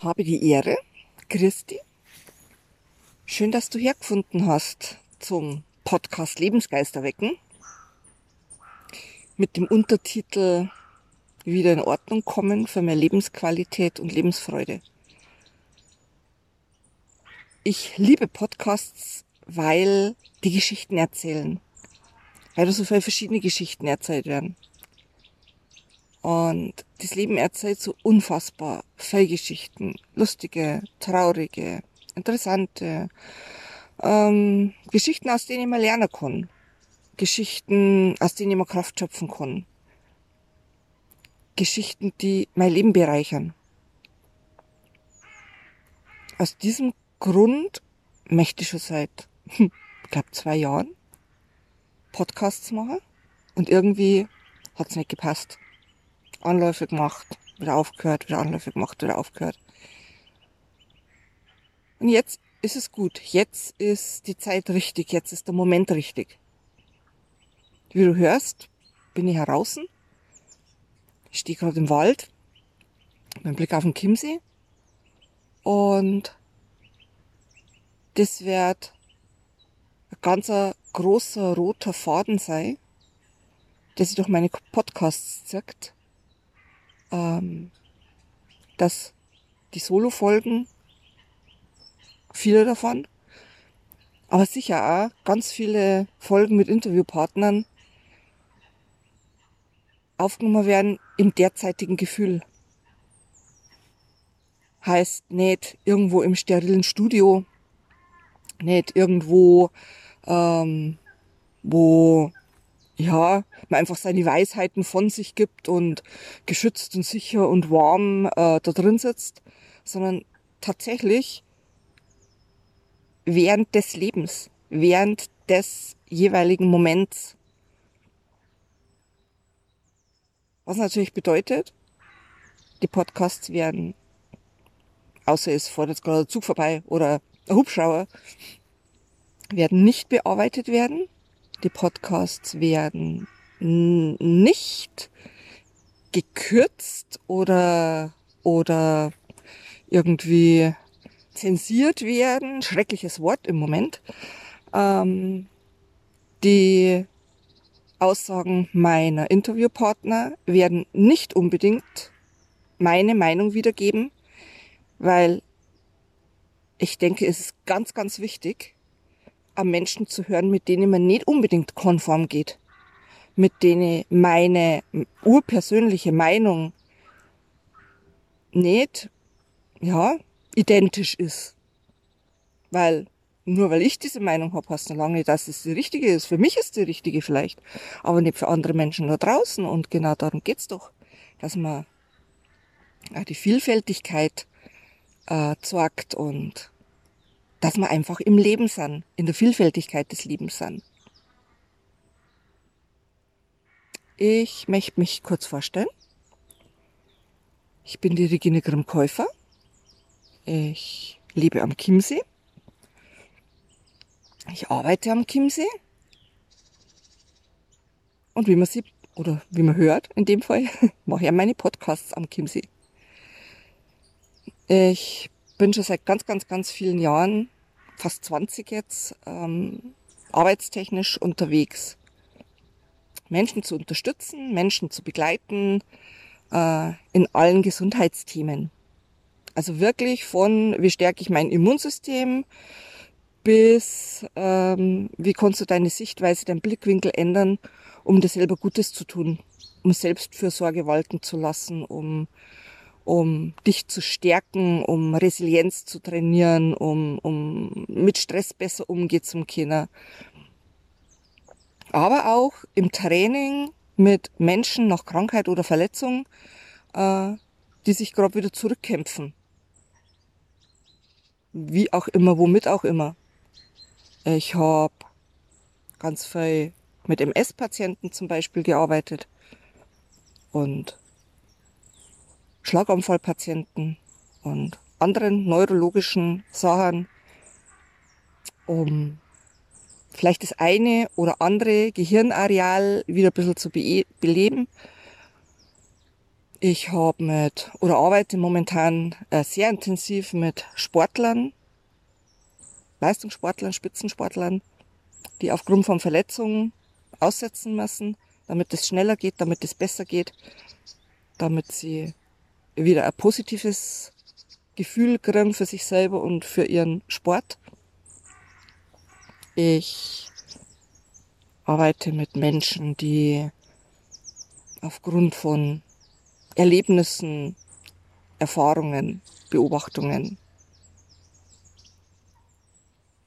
Habe die Ehre, Christi. Schön, dass du hergefunden hast zum Podcast Lebensgeister wecken. Mit dem Untertitel Wieder in Ordnung kommen für mehr Lebensqualität und Lebensfreude. Ich liebe Podcasts, weil die Geschichten erzählen. Weil da so viele verschiedene Geschichten erzählt werden. Und das Leben erzählt so unfassbar viele Geschichten. Lustige, traurige, interessante. Ähm, Geschichten, aus denen man lernen kann. Geschichten, aus denen man Kraft schöpfen kann. Geschichten, die mein Leben bereichern. Aus diesem Grund möchte ich schon seit, ich glaube, zwei Jahren Podcasts machen. Und irgendwie hat's nicht gepasst. Anläufe gemacht, wieder aufgehört, wieder Anläufe gemacht, wieder aufgehört. Und jetzt ist es gut. Jetzt ist die Zeit richtig. Jetzt ist der Moment richtig. Wie du hörst, bin ich draußen. Ich stehe gerade im Wald. Mein Blick auf den Chiemsee. Und das wird ein ganzer großer roter Faden sein, der sich durch meine Podcasts zirkt ähm, dass die Solo-Folgen, viele davon, aber sicher auch ganz viele Folgen mit Interviewpartnern aufgenommen werden im derzeitigen Gefühl. Heißt nicht irgendwo im sterilen Studio, nicht irgendwo, ähm, wo ja, man einfach seine Weisheiten von sich gibt und geschützt und sicher und warm äh, da drin sitzt, sondern tatsächlich während des Lebens, während des jeweiligen Moments. Was natürlich bedeutet, die Podcasts werden, außer es fährt jetzt gerade ein Zug vorbei oder ein Hubschrauber, werden nicht bearbeitet werden, die Podcasts werden nicht gekürzt oder, oder irgendwie zensiert werden. Schreckliches Wort im Moment. Ähm, die Aussagen meiner Interviewpartner werden nicht unbedingt meine Meinung wiedergeben, weil ich denke, es ist ganz, ganz wichtig, am Menschen zu hören, mit denen man nicht unbedingt konform geht, mit denen meine urpersönliche Meinung nicht, ja, identisch ist. Weil nur weil ich diese Meinung habe, heißt noch lange nicht, dass es die richtige ist. Für mich ist die richtige vielleicht, aber nicht für andere Menschen da draußen. Und genau darum geht's doch, dass man die Vielfältigkeit äh, zeigt und dass wir einfach im Leben sind, in der Vielfältigkeit des Lebens sind. Ich möchte mich kurz vorstellen. Ich bin die Regine Grimm-Käufer. Ich lebe am Chiemsee. Ich arbeite am Chiemsee. Und wie man sieht, oder wie man hört, in dem Fall, mache ich meine Podcasts am Chiemsee. Ich bin schon seit ganz, ganz, ganz vielen Jahren, fast 20 jetzt, ähm, arbeitstechnisch unterwegs. Menschen zu unterstützen, Menschen zu begleiten äh, in allen Gesundheitsthemen. Also wirklich von, wie stärke ich mein Immunsystem, bis ähm, wie kannst du deine Sichtweise, deinen Blickwinkel ändern, um dir selber Gutes zu tun, um Selbstfürsorge walten zu lassen, um um dich zu stärken, um Resilienz zu trainieren, um, um mit Stress besser umgehen zu können. Aber auch im Training mit Menschen nach Krankheit oder Verletzung, äh, die sich gerade wieder zurückkämpfen. Wie auch immer, womit auch immer. Ich habe ganz viel mit MS-Patienten zum Beispiel gearbeitet und Schlaganfallpatienten und anderen neurologischen Sachen, um vielleicht das eine oder andere Gehirnareal wieder ein bisschen zu be beleben. Ich habe mit oder arbeite momentan äh, sehr intensiv mit Sportlern, Leistungssportlern, Spitzensportlern, die aufgrund von Verletzungen aussetzen müssen, damit es schneller geht, damit es besser geht, damit sie wieder ein positives Gefühl kriegen für sich selber und für ihren Sport. Ich arbeite mit Menschen, die aufgrund von Erlebnissen, Erfahrungen, Beobachtungen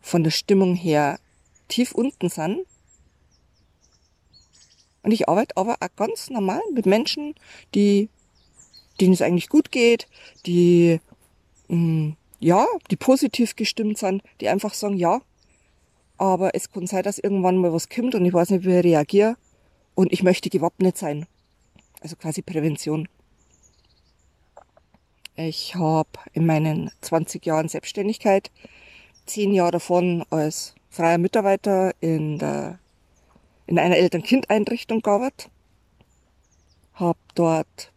von der Stimmung her tief unten sind. Und ich arbeite aber auch ganz normal mit Menschen, die, denen es eigentlich gut geht, die, mh, mm, ja, die positiv gestimmt sind, die einfach sagen, ja, aber es kann sein, dass irgendwann mal was kommt und ich weiß nicht, wie ich reagiere und ich möchte gewappnet sein. Also quasi Prävention. Ich habe in meinen 20 Jahren Selbstständigkeit zehn Jahre davon als freier Mitarbeiter in, der, in einer Eltern-Kind-Einrichtung gearbeitet. Habe dort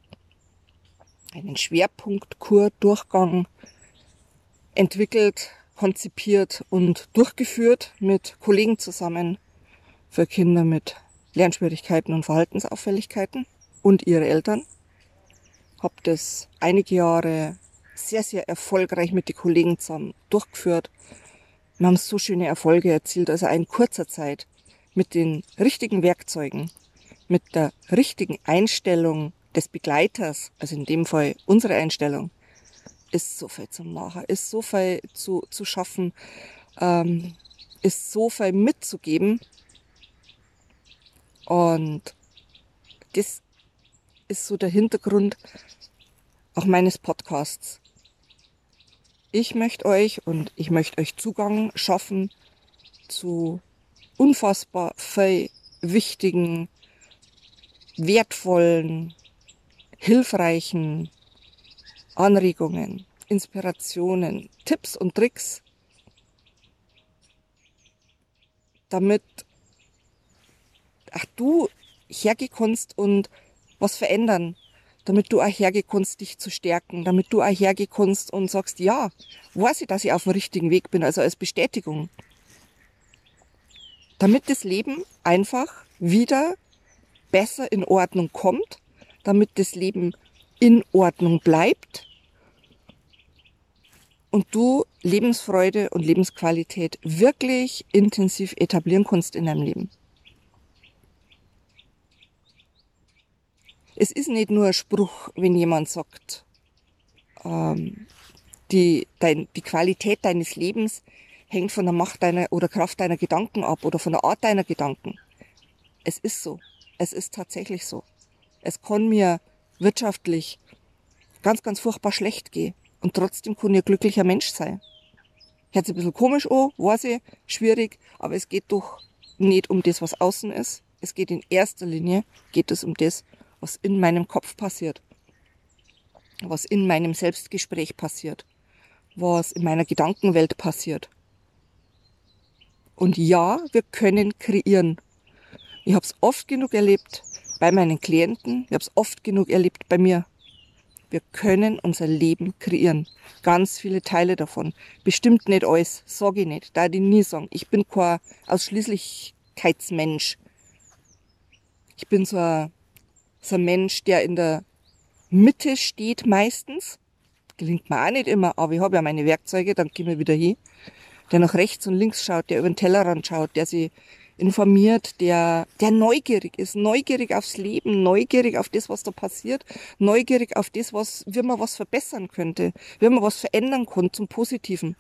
einen Schwerpunkt-Kur-Durchgang entwickelt, konzipiert und durchgeführt mit Kollegen zusammen für Kinder mit Lernschwierigkeiten und Verhaltensauffälligkeiten und ihre Eltern. Habe das einige Jahre sehr, sehr erfolgreich mit den Kollegen zusammen durchgeführt. Wir haben so schöne Erfolge erzielt, also in kurzer Zeit mit den richtigen Werkzeugen, mit der richtigen Einstellung des Begleiters, also in dem Fall unsere Einstellung, ist so viel zu machen, ist so viel zu, zu schaffen, ähm, ist so viel mitzugeben. Und das ist so der Hintergrund auch meines Podcasts. Ich möchte euch und ich möchte euch Zugang schaffen zu unfassbar viel wichtigen, wertvollen, hilfreichen Anregungen, Inspirationen, Tipps und Tricks, damit ach, du hergekommst und was verändern, damit du auch hergekommst, dich zu stärken, damit du auch hergekommst und sagst, ja, weiß ich, dass ich auf dem richtigen Weg bin, also als Bestätigung. Damit das Leben einfach wieder besser in Ordnung kommt, damit das Leben in Ordnung bleibt und du Lebensfreude und Lebensqualität wirklich intensiv etablieren kannst in deinem Leben. es ist nicht nur ein Spruch, wenn jemand sagt, ähm, die, dein, die Qualität deines Lebens hängt von der Macht deiner oder Kraft deiner Gedanken ab oder von der Art deiner Gedanken. Es ist so. Es ist tatsächlich so. Es kann mir wirtschaftlich ganz, ganz furchtbar schlecht gehen und trotzdem kann ich ein glücklicher Mensch sein. Hört sich ein bisschen komisch an, weiß ich, schwierig, aber es geht doch nicht um das, was außen ist. Es geht in erster Linie, geht es um das, was in meinem Kopf passiert, was in meinem Selbstgespräch passiert, was in meiner Gedankenwelt passiert. Und ja, wir können kreieren. Ich habe es oft genug erlebt bei meinen Klienten, ich habe es oft genug erlebt bei mir. Wir können unser Leben kreieren. Ganz viele Teile davon. Bestimmt nicht alles, sage ich nicht. Da ich nie sagen. Ich bin kein Ausschließlichkeitsmensch. Ich bin so ein so ein Mensch, der in der Mitte steht meistens. Gelingt mir auch nicht immer, aber ich habe ja meine Werkzeuge, dann gehen wir wieder hin. Der nach rechts und links schaut, der über den Tellerrand schaut, der sich informiert, der, der neugierig ist, neugierig aufs Leben, neugierig auf das, was da passiert, neugierig auf das, was, wie man was verbessern könnte, wie man was verändern kann zum Positiven.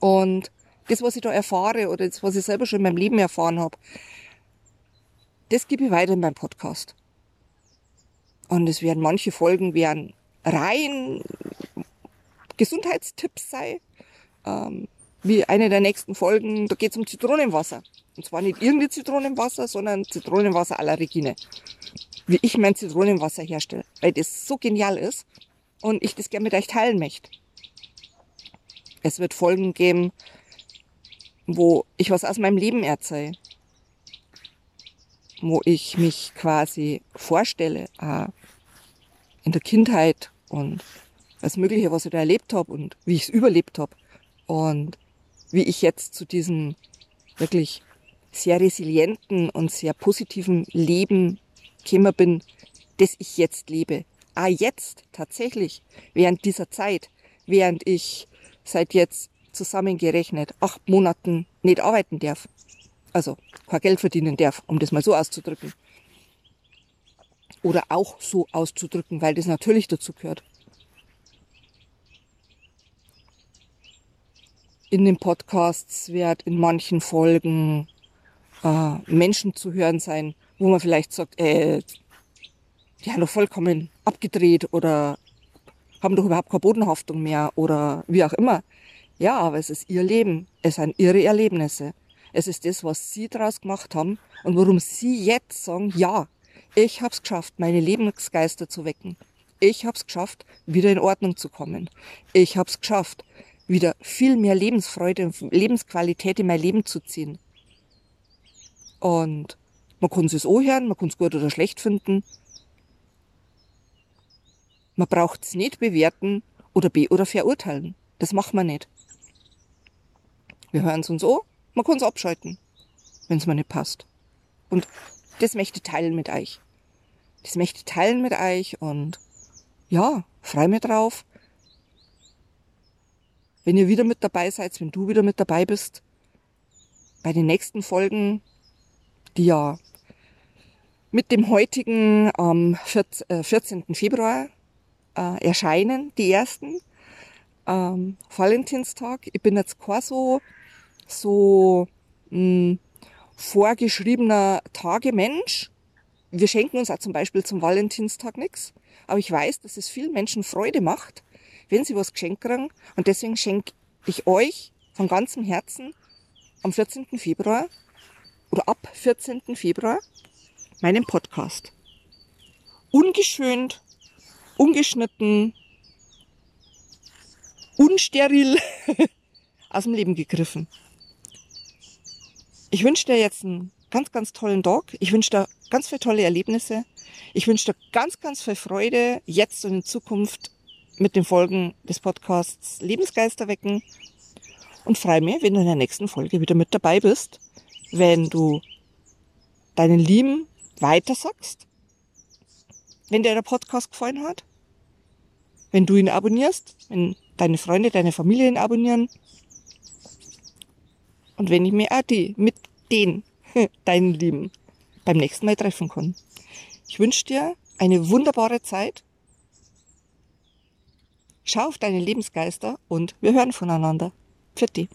Und das, was ich da erfahre oder das, was ich selber schon in meinem Leben erfahren habe, das gebe ich weiter in meinem Podcast. Und es werden manche Folgen werden rein Gesundheitstipps sein. Ähm, wie eine der nächsten Folgen, da geht es um Zitronenwasser. Und zwar nicht irgendein Zitronenwasser, sondern Zitronenwasser à la Regine. Wie ich mein Zitronenwasser herstelle. Weil das so genial ist und ich das gerne mit euch teilen möchte. Es wird Folgen geben, wo ich was aus meinem Leben erzähle wo ich mich quasi vorstelle, äh, in der Kindheit und das Mögliche, was ich da erlebt habe und wie ich es überlebt habe und wie ich jetzt zu diesem wirklich sehr resilienten und sehr positiven Leben gekommen bin, das ich jetzt lebe. Ah, jetzt tatsächlich, während dieser Zeit, während ich seit jetzt zusammengerechnet acht Monaten nicht arbeiten darf. Also kein Geld verdienen darf, um das mal so auszudrücken. Oder auch so auszudrücken, weil das natürlich dazu gehört. In den Podcasts wird in manchen Folgen äh, Menschen zu hören sein, wo man vielleicht sagt, äh, die haben doch vollkommen abgedreht oder haben doch überhaupt keine Bodenhaftung mehr oder wie auch immer. Ja, aber es ist ihr Leben. Es sind ihre Erlebnisse. Es ist das, was sie daraus gemacht haben und warum sie jetzt sagen, ja, ich habe es geschafft, meine Lebensgeister zu wecken. Ich habe es geschafft, wieder in Ordnung zu kommen. Ich habe es geschafft, wieder viel mehr Lebensfreude und Lebensqualität in mein Leben zu ziehen. Und man kann es hören, man kann es gut oder schlecht finden. Man braucht es nicht bewerten oder be- oder verurteilen. Das macht man nicht. Wir hören es uns an, man kann es abschalten, wenn es mir nicht passt. Und das möchte ich teilen mit euch. Das möchte ich teilen mit euch und ja, freu mich drauf. Wenn ihr wieder mit dabei seid, wenn du wieder mit dabei bist, bei den nächsten Folgen, die ja mit dem heutigen am 14. Februar äh, erscheinen, die ersten, ähm, Valentinstag. Ich bin jetzt kein so so mh, hm, vorgeschriebener Tagemensch. Wir schenken uns auch zum Beispiel zum Valentinstag nichts. Aber ich weiß, dass es vielen Menschen Freude macht, wenn sie was geschenkt kriegen. Und deswegen schenke ich euch von ganzem Herzen am 14. Februar oder ab 14. Februar meinen Podcast. Ungeschönt, ungeschnitten, unsteril aus dem Leben gegriffen. Ich wünsche dir jetzt einen ganz, ganz tollen Tag. Ich wünsche dir ganz viele tolle Erlebnisse. Ich wünsche dir ganz, ganz viel Freude jetzt und in Zukunft mit den Folgen des Podcasts Lebensgeister wecken. Und freue mich, wenn du in der nächsten Folge wieder mit dabei bist, wenn du deinen Lieben weiter sagst, wenn dir der Podcast gefallen hat, wenn du ihn abonnierst, wenn deine Freunde, deine Familie ihn abonnieren und wenn ich mir auch die, mit den, deinen Lieben, beim nächsten Mal treffen kann. Ich wünsche dir eine wunderbare Zeit. Schau auf deine Lebensgeister und wir hören voneinander. Für dich.